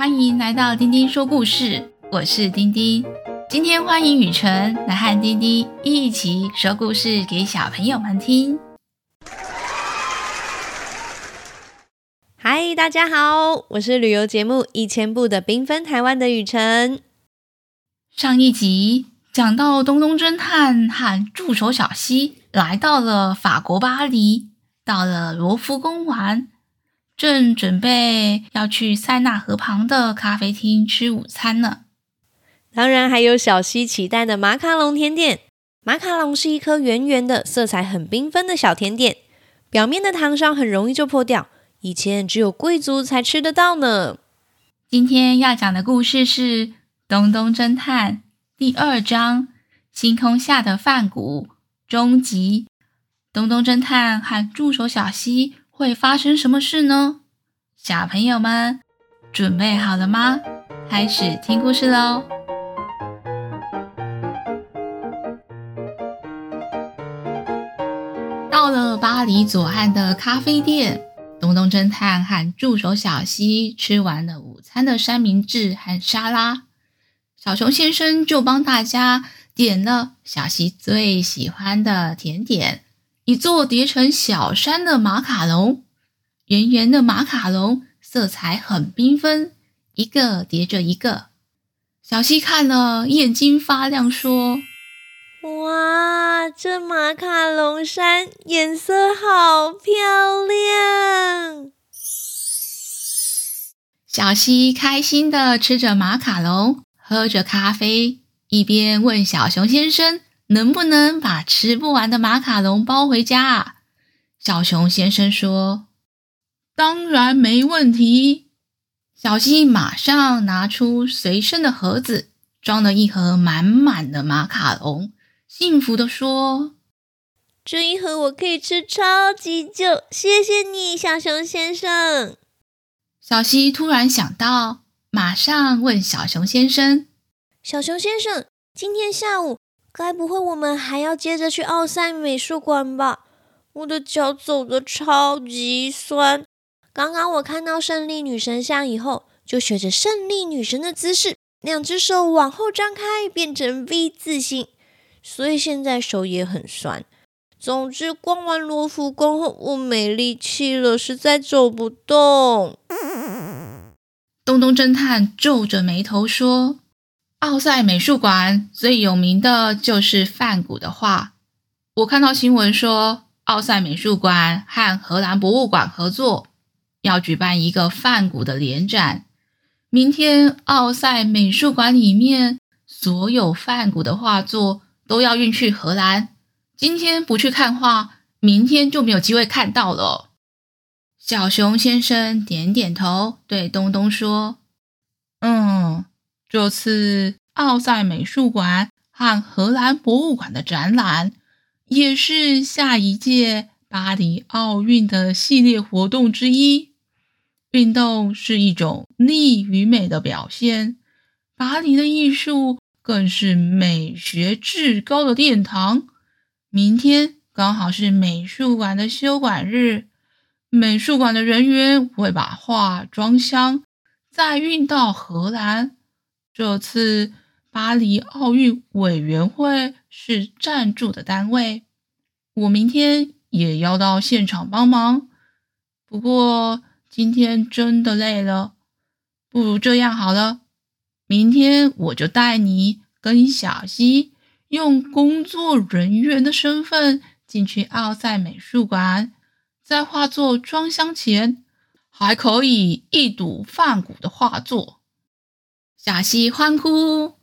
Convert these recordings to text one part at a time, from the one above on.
欢迎来到丁丁说故事，我是丁丁。今天欢迎雨辰来和丁丁一起说故事给小朋友们听。嗨，大家好，我是旅游节目《一千步的缤纷台湾》的雨辰。上一集讲到东东侦探和助手小西来到了法国巴黎，到了罗浮宫玩。正准备要去塞纳河旁的咖啡厅吃午餐呢。当然还有小希期待的马卡龙甜点。马卡龙是一颗圆圆的、色彩很缤纷的小甜点，表面的糖霜很容易就破掉，以前只有贵族才吃得到呢。今天要讲的故事是《东东侦探》第二章《星空下的梵谷》终极。东东侦探和助手小希。会发生什么事呢？小朋友们准备好了吗？开始听故事喽！到了巴黎左岸的咖啡店，东东侦探和助手小西吃完了午餐的三明治和沙拉，小熊先生就帮大家点了小西最喜欢的甜点。一座叠成小山的马卡龙，圆圆的马卡龙，色彩很缤纷，一个叠着一个。小溪看了，眼睛发亮，说：“哇，这马卡龙山颜色好漂亮！”小溪开心地吃着马卡龙，喝着咖啡，一边问小熊先生。能不能把吃不完的马卡龙包回家啊？小熊先生说：“当然没问题。”小希马上拿出随身的盒子，装了一盒满满的马卡龙，幸福地说：“这一盒我可以吃超级久，谢谢你，小熊先生。”小西突然想到，马上问小熊先生：“小熊先生，今天下午……”该不会我们还要接着去奥赛美术馆吧？我的脚走得超级酸。刚刚我看到胜利女神像以后，就学着胜利女神的姿势，两只手往后张开，变成 V 字形。所以现在手也很酸。总之，逛完罗浮宫后，我没力气了，实在走不动。东东侦探皱着眉头说。奥赛美术馆最有名的就是梵谷的画。我看到新闻说，奥赛美术馆和荷兰博物馆合作，要举办一个梵谷的联展。明天，奥赛美术馆里面所有梵谷的画作都要运去荷兰。今天不去看画，明天就没有机会看到了。小熊先生点点头，对东东说：“嗯。”这次奥赛美术馆和荷兰博物馆的展览，也是下一届巴黎奥运的系列活动之一。运动是一种力与美的表现，巴黎的艺术更是美学至高的殿堂。明天刚好是美术馆的休馆日，美术馆的人员会把画装箱，再运到荷兰。这次巴黎奥运委员会是赞助的单位，我明天也要到现场帮忙。不过今天真的累了，不如这样好了，明天我就带你跟小希用工作人员的身份进去奥赛美术馆，在画作装箱前还可以一睹梵谷的画作。小溪欢呼：“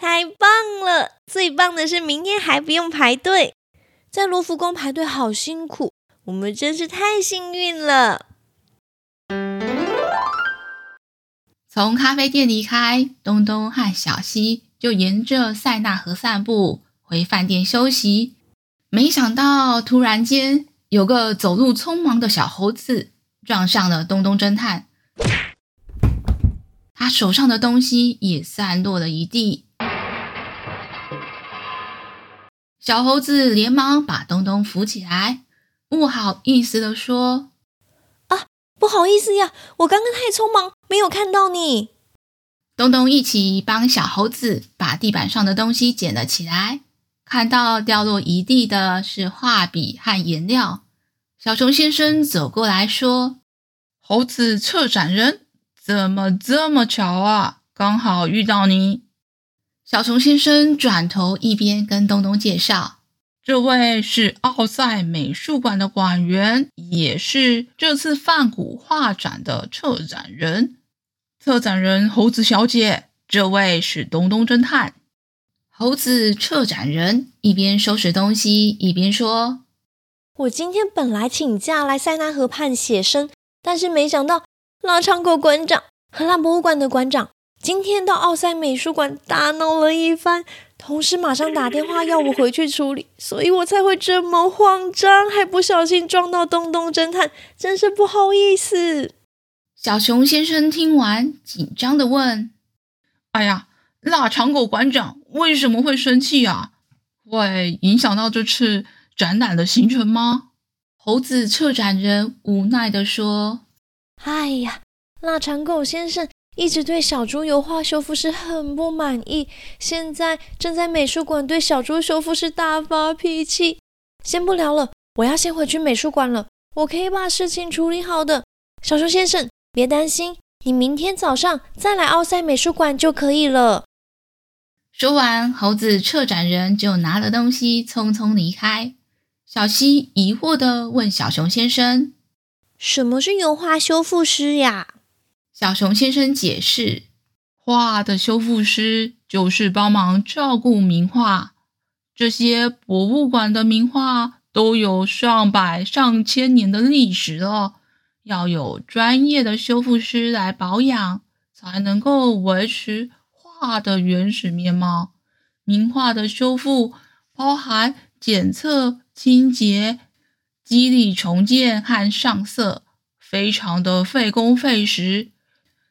太棒了！最棒的是，明天还不用排队。在罗浮宫排队好辛苦，我们真是太幸运了。”从咖啡店离开，东东和小溪就沿着塞纳河散步回饭店休息。没想到，突然间有个走路匆忙的小猴子。撞上了东东侦探，他手上的东西也散落了一地。小猴子连忙把东东扶起来，不好意思的说：“啊，不好意思呀，我刚刚太匆忙，没有看到你。东东一起帮小猴子把地板上的东西捡了起来，看到掉落一地的是画笔和颜料。小熊先生走过来说：“猴子策展人，怎么这么巧啊？刚好遇到你。”小熊先生转头一边跟东东介绍：“这位是奥赛美术馆的馆员，也是这次梵谷画展的策展人。策展人猴子小姐，这位是东东侦探。”猴子策展人一边收拾东西一边说。我今天本来请假来塞纳河畔写生，但是没想到腊肠狗馆长、荷兰博物馆的馆长今天到奥赛美术馆大闹了一番，同事马上打电话要我回去处理，所以我才会这么慌张，还不小心撞到东东侦探，真是不好意思。小熊先生听完，紧张地问：“哎呀，腊肠狗馆长为什么会生气啊？会影响到这次？”展览的行程吗？猴子策展人无奈地说：“哎呀，腊肠狗先生一直对小猪油画修复师很不满意，现在正在美术馆对小猪修复师大发脾气。先不聊了，我要先回去美术馆了。我可以把事情处理好的。小猪先生，别担心，你明天早上再来奥赛美术馆就可以了。”说完，猴子策展人就拿了东西，匆匆离开。小溪疑惑地问小熊先生：“什么是油画修复师呀？”小熊先生解释：“画的修复师就是帮忙照顾名画。这些博物馆的名画都有上百上千年的历史了，要有专业的修复师来保养，才能够维持画的原始面貌。名画的修复包含检测。”清洁、肌理重建和上色，非常的费工费时。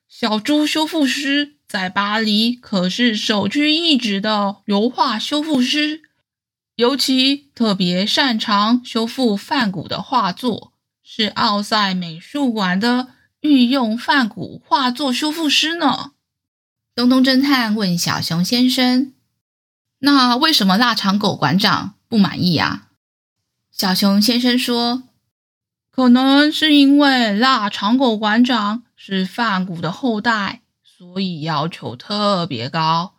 小猪修复师在巴黎可是首屈一指的油画修复师，尤其特别擅长修复梵谷的画作，是奥赛美术馆的御用梵谷画作修复师呢。东东侦探问小熊先生：“那为什么腊肠狗馆长不满意啊？”小熊先生说：“可能是因为腊肠狗馆长是梵谷的后代，所以要求特别高。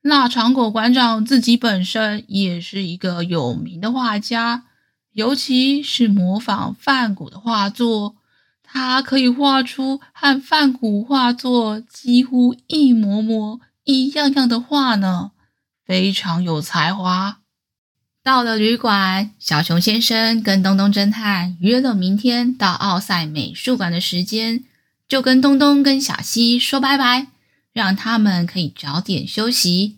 腊肠狗馆长自己本身也是一个有名的画家，尤其是模仿梵谷的画作，他可以画出和梵谷画作几乎一模模、一样样的画呢，非常有才华。”到了旅馆，小熊先生跟东东侦探约了明天到奥赛美术馆的时间，就跟东东跟小西说拜拜，让他们可以早点休息。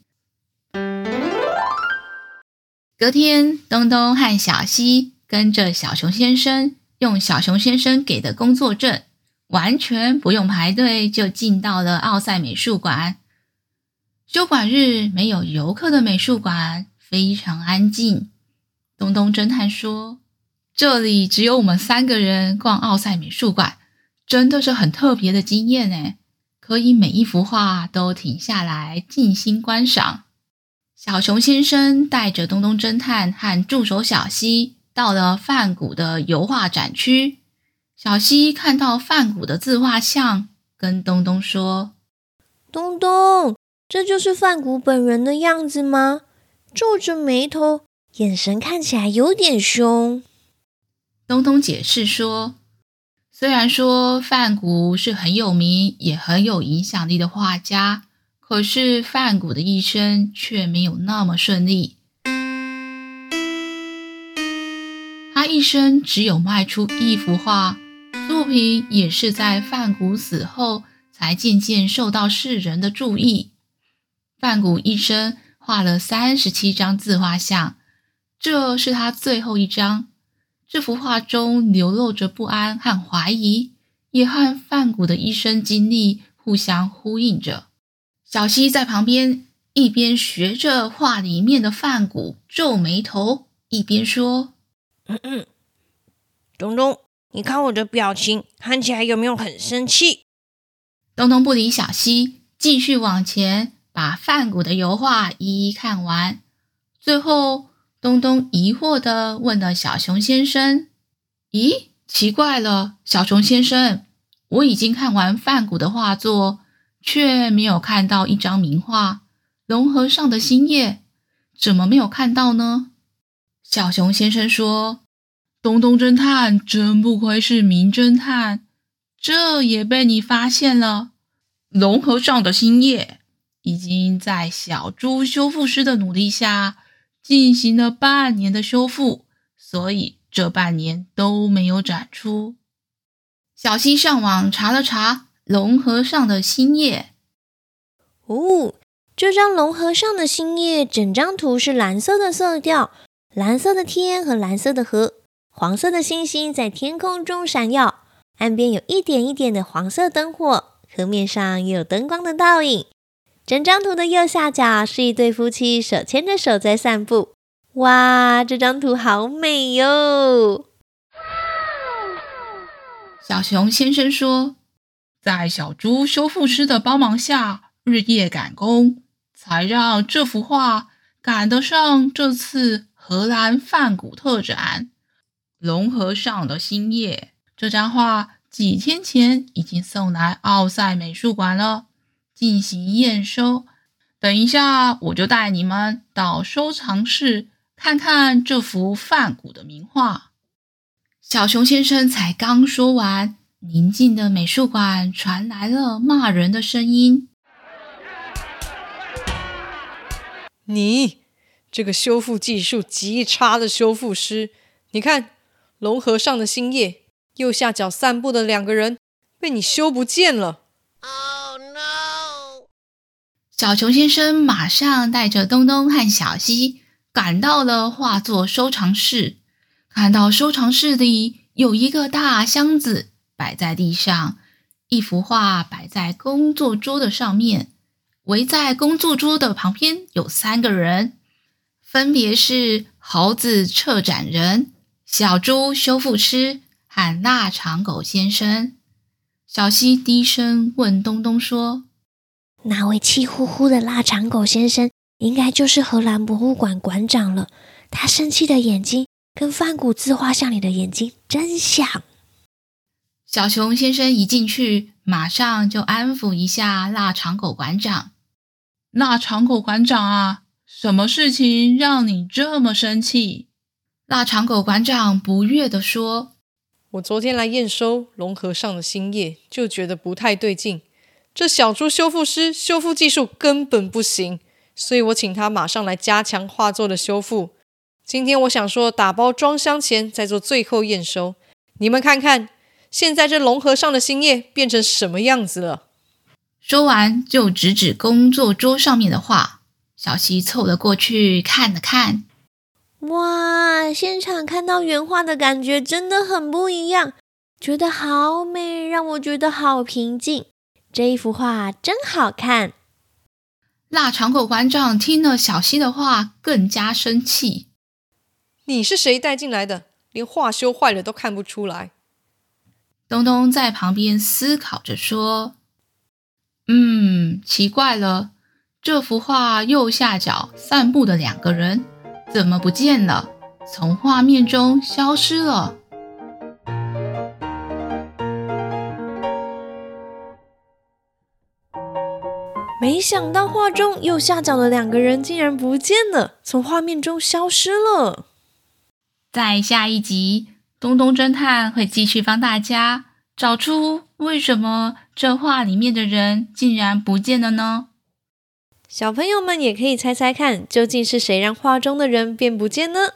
隔天，东东和小西跟着小熊先生，用小熊先生给的工作证，完全不用排队就进到了奥赛美术馆。休馆日没有游客的美术馆。非常安静。东东侦探说：“这里只有我们三个人逛奥赛美术馆，真的是很特别的经验诶，可以每一幅画都停下来静心观赏。”小熊先生带着东东侦探和助手小西到了梵谷的油画展区。小西看到梵谷的自画像，跟东东说：“东东，这就是梵谷本人的样子吗？”皱着眉头，眼神看起来有点凶。东东解释说：“虽然说范谷是很有名也很有影响力的画家，可是范谷的一生却没有那么顺利。他一生只有卖出一幅画，作品也是在范谷死后才渐渐受到世人的注意。范谷一生。”画了三十七张自画像，这是他最后一张。这幅画中流露着不安和怀疑，也和范谷的一生经历互相呼应着。小西在旁边一边学着画里面的范谷皱眉头，一边说：“嗯嗯，东东，你看我的表情，看起来有没有很生气？东东不理小希，继续往前，把梵谷的油画一一看完。最后，东东疑惑地问了小熊先生：“咦，奇怪了，小熊先生，我已经看完梵谷的画作，却没有看到一张名画《龙和尚的新叶》，怎么没有看到呢？”小熊先生说：“东东侦探真不愧是名侦探，这也被你发现了。”龙和尚的新叶已经在小猪修复师的努力下进行了半年的修复，所以这半年都没有展出。小希上网查了查龙和尚的新叶，哦，这张龙和尚的新叶整张图是蓝色的色调，蓝色的天和蓝色的河，黄色的星星在天空中闪耀，岸边有一点一点的黄色灯火。河面上也有灯光的倒影。整张图的右下角是一对夫妻手牵着手在散步。哇，这张图好美哟！小熊先生说，在小猪修复师的帮忙下，日夜赶工，才让这幅画赶得上这次荷兰梵谷特展。龙和尚的新叶这张画。几天前已经送来奥赛美术馆了，进行验收。等一下，我就带你们到收藏室看看这幅梵谷的名画。小熊先生才刚说完，宁静的美术馆传来了骂人的声音：“你这个修复技术极差的修复师，你看龙河上的新叶。”右下角散步的两个人被你修不见了。小熊先生马上带着东东和小西赶到了画作收藏室，看到收藏室里有一个大箱子摆在地上，一幅画摆在工作桌的上面，围在工作桌的旁边有三个人，分别是猴子策展人、小猪修复师。和腊肠狗先生，小西低声问东东说：“那位气呼呼的腊肠狗先生，应该就是荷兰博物馆馆长了。他生气的眼睛跟梵谷自画像里的眼睛真像。”小熊先生一进去，马上就安抚一下腊肠狗馆长。腊肠狗馆长啊，什么事情让你这么生气？腊肠狗馆长不悦地说。我昨天来验收龙和尚的新叶，就觉得不太对劲。这小猪修复师修复技术根本不行，所以我请他马上来加强画作的修复。今天我想说，打包装箱前再做最后验收。你们看看，现在这龙和尚的新叶变成什么样子了？说完就指指工作桌上面的画。小西凑了过去看了看。哇！现场看到原画的感觉真的很不一样，觉得好美，让我觉得好平静。这一幅画真好看。腊肠狗馆长听了小溪的话，更加生气。你是谁带进来的？连画修坏了都看不出来。东东在旁边思考着说：“嗯，奇怪了，这幅画右下角散步的两个人。”怎么不见了？从画面中消失了。没想到画中右下角的两个人竟然不见了，从画面中消失了。在下一集，东东侦探会继续帮大家找出为什么这画里面的人竟然不见了呢？小朋友们也可以猜猜看，究竟是谁让画中的人变不见呢？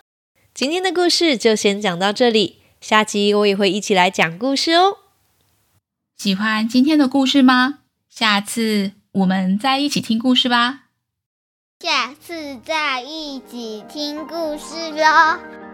今天的故事就先讲到这里，下集我也会一起来讲故事哦。喜欢今天的故事吗？下次我们再一起听故事吧。下次再一起听故事喽。